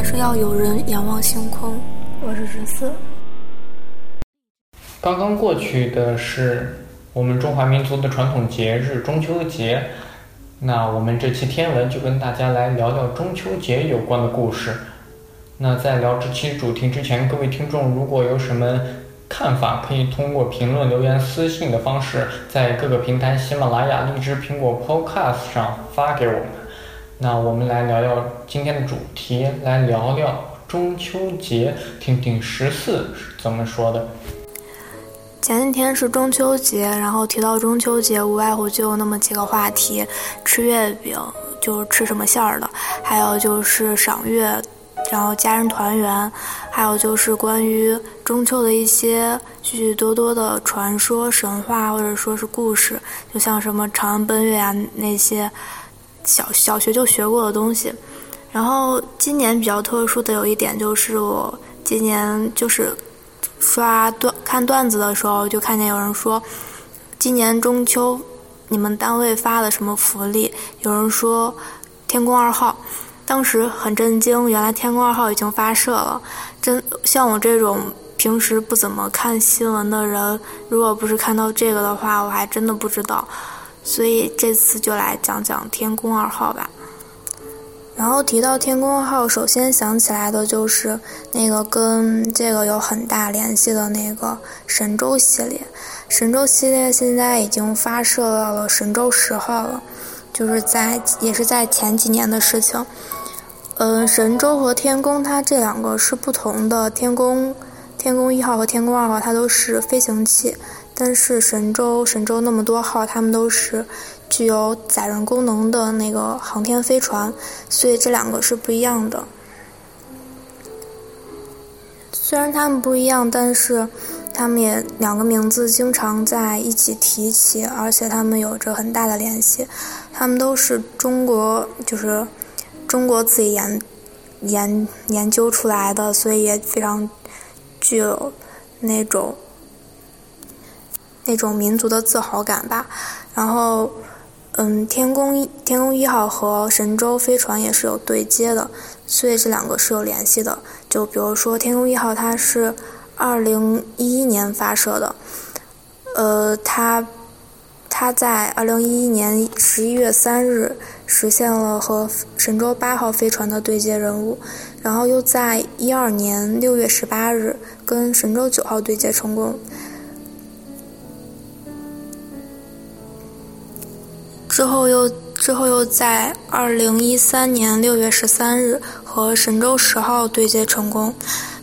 还是要有人仰望星空。我是十四。刚刚过去的是我们中华民族的传统节日中秋节，那我们这期天文就跟大家来聊聊中秋节有关的故事。那在聊这期主题之前，各位听众如果有什么看法，可以通过评论、留言、私信的方式，在各个平台喜马拉雅、荔枝、苹果 Podcast 上发给我们。那我们来聊聊今天的主题，来聊聊中秋节，听听十四是怎么说的。前几天是中秋节，然后提到中秋节，无外乎就那么几个话题：吃月饼，就是吃什么馅儿的；还有就是赏月。然后家人团圆，还有就是关于中秋的一些许许多多的传说、神话或者说是故事，就像什么长安奔月啊那些小小学就学过的东西。然后今年比较特殊的有一点就是我今年就是刷段看段子的时候就看见有人说，今年中秋你们单位发了什么福利？有人说天宫二号。当时很震惊，原来天宫二号已经发射了。真像我这种平时不怎么看新闻的人，如果不是看到这个的话，我还真的不知道。所以这次就来讲讲天宫二号吧。然后提到天宫二号，首先想起来的就是那个跟这个有很大联系的那个神舟系列。神舟系列现在已经发射到了神舟十号了，就是在也是在前几年的事情。嗯，神舟和天宫它这两个是不同的。天宫，天宫一号和天宫二号它都是飞行器，但是神舟，神舟那么多号，他们都是具有载人功能的那个航天飞船，所以这两个是不一样的。虽然他们不一样，但是他们也两个名字经常在一起提起，而且他们有着很大的联系。他们都是中国，就是。中国自己研研研究出来的，所以也非常具有那种那种民族的自豪感吧。然后，嗯，天宫一天宫一号和神舟飞船也是有对接的，所以这两个是有联系的。就比如说天宫一号，它是二零一一年发射的，呃，它。它在二零一一年十一月三日实现了和神舟八号飞船的对接任务，然后又在一二年六月十八日跟神舟九号对接成功。之后又之后又在二零一三年六月十三日和神舟十号对接成功，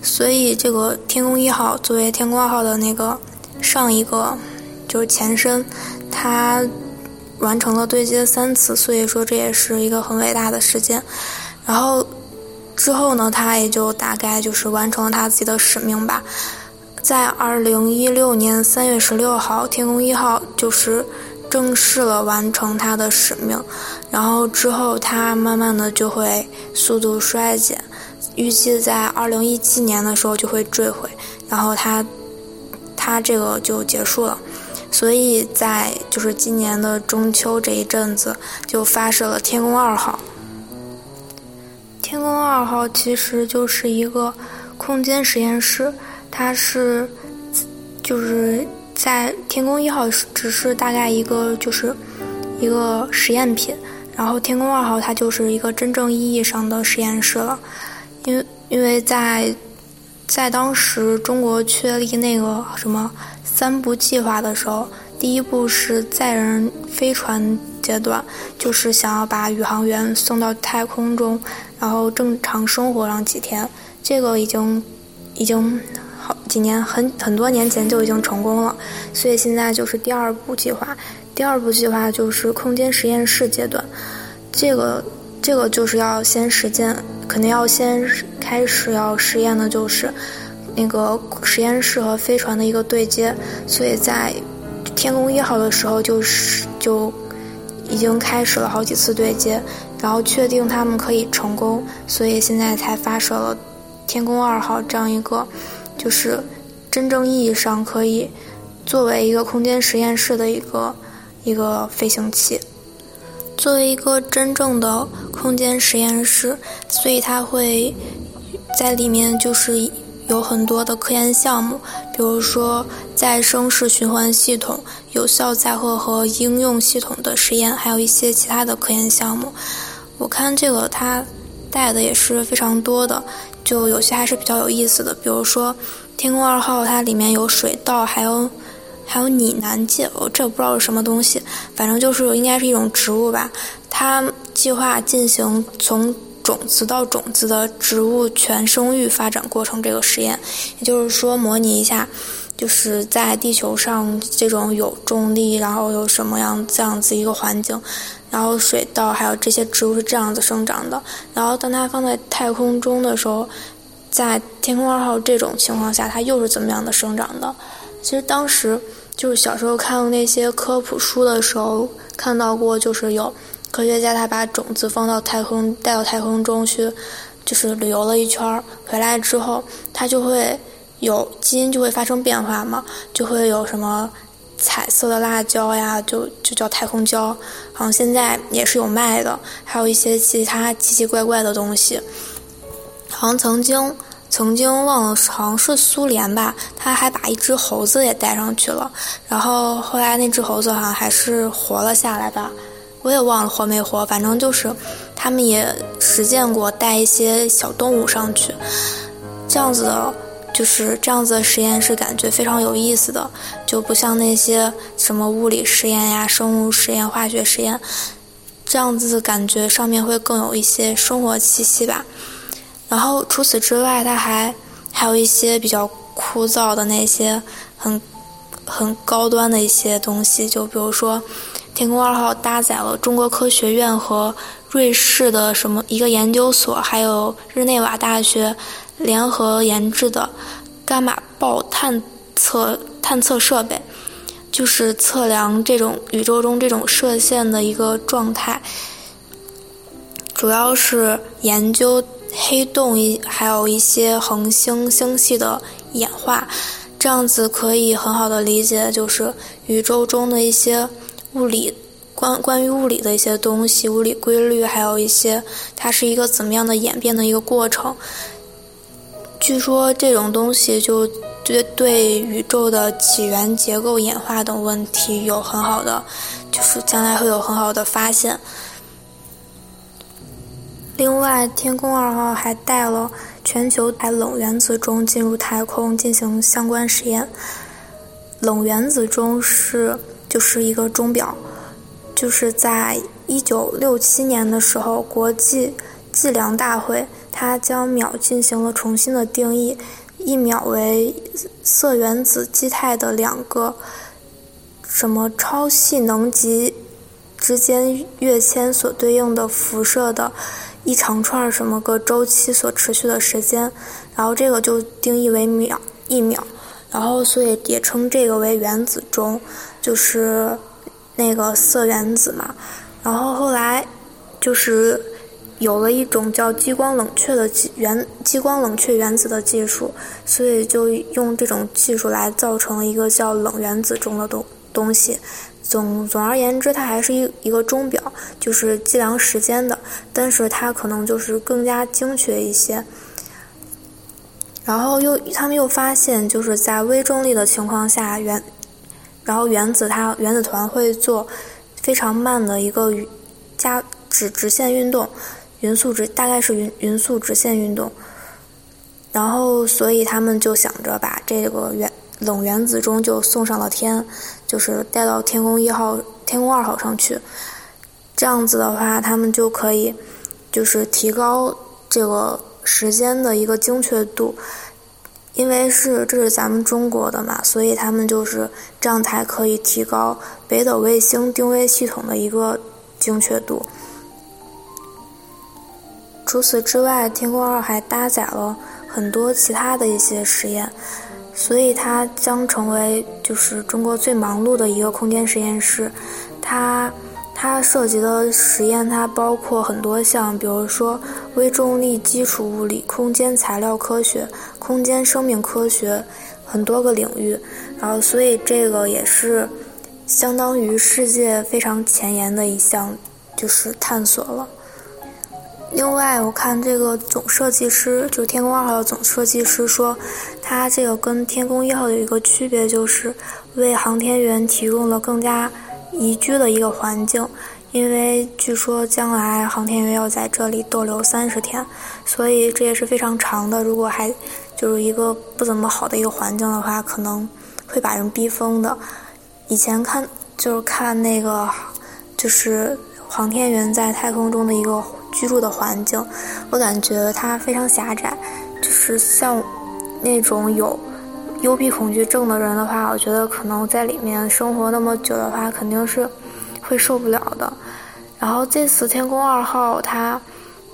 所以这个天宫一号作为天宫二号的那个上一个就是前身。它完成了对接三次，所以说这也是一个很伟大的事件。然后之后呢，他也就大概就是完成了他自己的使命吧。在二零一六年三月十六号，天宫一号就是正式了完成它的使命。然后之后，它慢慢的就会速度衰减，预计在二零一七年的时候就会坠毁，然后它它这个就结束了。所以在就是今年的中秋这一阵子，就发射了天宫二号。天宫二号其实就是一个空间实验室，它是就是在天宫一号只是大概一个就是一个实验品，然后天宫二号它就是一个真正意义上的实验室了，因为因为在在当时中国确立那个什么。三步计划的时候，第一步是载人飞船阶段，就是想要把宇航员送到太空中，然后正常生活上几天。这个已经已经好几年很很多年前就已经成功了，所以现在就是第二步计划。第二步计划就是空间实验室阶段，这个这个就是要先实践，肯定要先开始要实验的就是。那个实验室和飞船的一个对接，所以在天宫一号的时候就是就已经开始了好几次对接，然后确定他们可以成功，所以现在才发射了天宫二号这样一个就是真正意义上可以作为一个空间实验室的一个一个飞行器。作为一个真正的空间实验室，所以它会。在里面就是有很多的科研项目，比如说再生式循环系统、有效载荷和应用系统的实验，还有一些其他的科研项目。我看这个它带的也是非常多的，就有些还是比较有意思的，比如说天宫二号，它里面有水稻，还有还有拟南芥，我这不知道是什么东西，反正就是应该是一种植物吧。它计划进行从种子到种子的植物全生育发展过程这个实验，也就是说模拟一下，就是在地球上这种有重力，然后有什么样这样子一个环境，然后水稻还有这些植物是这样子生长的，然后当它放在太空中的时候，在天空二号这种情况下，它又是怎么样的生长的？其实当时就是小时候看那些科普书的时候看到过，就是有。科学家他把种子放到太空，带到太空中去，就是旅游了一圈儿，回来之后，它就会有基因就会发生变化嘛，就会有什么彩色的辣椒呀，就就叫太空椒，好像现在也是有卖的，还有一些其他奇奇怪怪的东西，好像曾经曾经忘了，好像是苏联吧，他还把一只猴子也带上去了，然后后来那只猴子好像还是活了下来吧。我也忘了活没活，反正就是他们也实践过带一些小动物上去，这样子的，就是这样子的实验是感觉非常有意思的，就不像那些什么物理实验呀、生物实验、化学实验，这样子感觉上面会更有一些生活气息吧。然后除此之外，它还还有一些比较枯燥的那些很很高端的一些东西，就比如说。天宫二号搭载了中国科学院和瑞士的什么一个研究所，还有日内瓦大学联合研制的伽马暴探测探测设备，就是测量这种宇宙中这种射线的一个状态，主要是研究黑洞一还有一些恒星星系的演化，这样子可以很好的理解就是宇宙中的一些。物理关关于物理的一些东西，物理规律，还有一些它是一个怎么样的演变的一个过程。据说这种东西就对对宇宙的起源、结构、演化等问题有很好的，就是将来会有很好的发现。另外，天宫二号还带了全球在冷原子钟进入太空进行相关实验。冷原子钟是。就是一个钟表，就是在一九六七年的时候，国际计量大会它将秒进行了重新的定义，一秒为色原子基态的两个什么超细能级之间跃迁所对应的辐射的一长串什么个周期所持续的时间，然后这个就定义为秒一秒。然后，所以也称这个为原子钟，就是那个色原子嘛。然后后来就是有了一种叫激光冷却的原激光冷却原子的技术，所以就用这种技术来造成一个叫冷原子钟的东东西。总总而言之，它还是一一个钟表，就是计量时间的，但是它可能就是更加精确一些。然后又他们又发现，就是在微重力的情况下，原然后原子它原子团会做非常慢的一个加直直线运动，匀速直大概是匀匀速直线运动。然后所以他们就想着把这个原冷原子钟就送上了天，就是带到天宫一号、天宫二号上去。这样子的话，他们就可以就是提高这个。时间的一个精确度，因为是这是咱们中国的嘛，所以他们就是这样才可以提高北斗卫星定位系统的一个精确度。除此之外，天宫二还搭载了很多其他的一些实验，所以它将成为就是中国最忙碌的一个空间实验室。它。它涉及的实验，它包括很多项，比如说微重力基础物理、空间材料科学、空间生命科学，很多个领域。然后，所以这个也是相当于世界非常前沿的一项，就是探索了。另外，我看这个总设计师，就天宫二号的总设计师说，它这个跟天宫一号有一个区别，就是为航天员提供了更加宜居的一个环境。因为据说将来航天员要在这里逗留三十天，所以这也是非常长的。如果还就是一个不怎么好的一个环境的话，可能会把人逼疯的。以前看就是看那个，就是航天员在太空中的一个。居住的环境，我感觉它非常狭窄，就是像那种有幽闭恐惧症的人的话，我觉得可能在里面生活那么久的话，肯定是会受不了的。然后这次天宫二号，它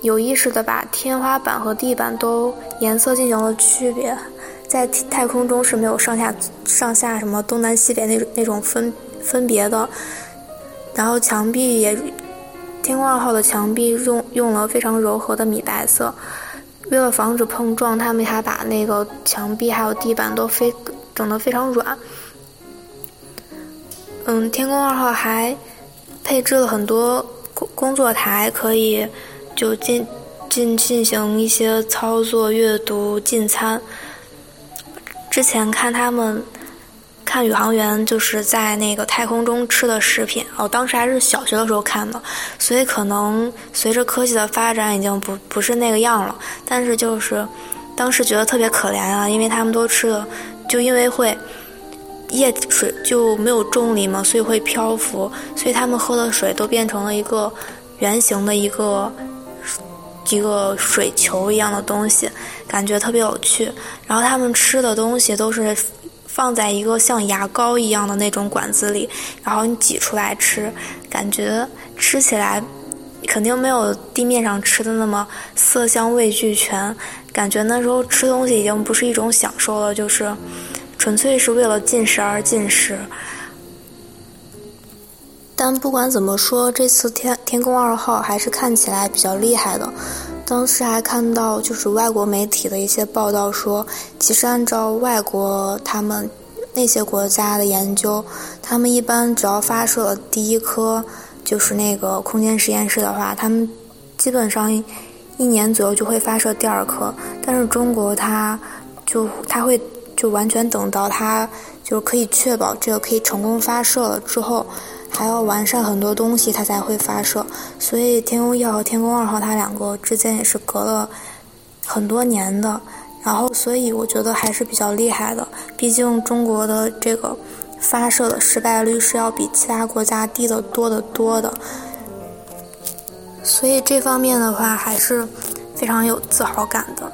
有意识的把天花板和地板都颜色进行了区别，在太空中是没有上下上下什么东南西北那那种分分别的，然后墙壁也。天宫二号的墙壁用用了非常柔和的米白色，为了防止碰撞，他们还把那个墙壁还有地板都非整得非常软。嗯，天宫二号还配置了很多工工作台，可以就进进进行一些操作、阅读、进餐。之前看他们。看宇航员就是在那个太空中吃的食品，哦，当时还是小学的时候看的，所以可能随着科技的发展已经不不是那个样了。但是就是当时觉得特别可怜啊，因为他们都吃的，就因为会液水就没有重力嘛，所以会漂浮，所以他们喝的水都变成了一个圆形的一个一个水球一样的东西，感觉特别有趣。然后他们吃的东西都是。放在一个像牙膏一样的那种管子里，然后你挤出来吃，感觉吃起来肯定没有地面上吃的那么色香味俱全。感觉那时候吃东西已经不是一种享受了，就是纯粹是为了进食而进食。但不管怎么说，这次天天宫二号还是看起来比较厉害的。当时还看到，就是外国媒体的一些报道说，其实按照外国他们那些国家的研究，他们一般只要发射了第一颗，就是那个空间实验室的话，他们基本上一年左右就会发射第二颗。但是中国它就它会就完全等到它就可以确保这个可以成功发射了之后。还要完善很多东西，它才会发射。所以天宫一号和天宫二号它两个之间也是隔了很多年的。然后，所以我觉得还是比较厉害的。毕竟中国的这个发射的失败率是要比其他国家低得多得多的。所以这方面的话，还是非常有自豪感的。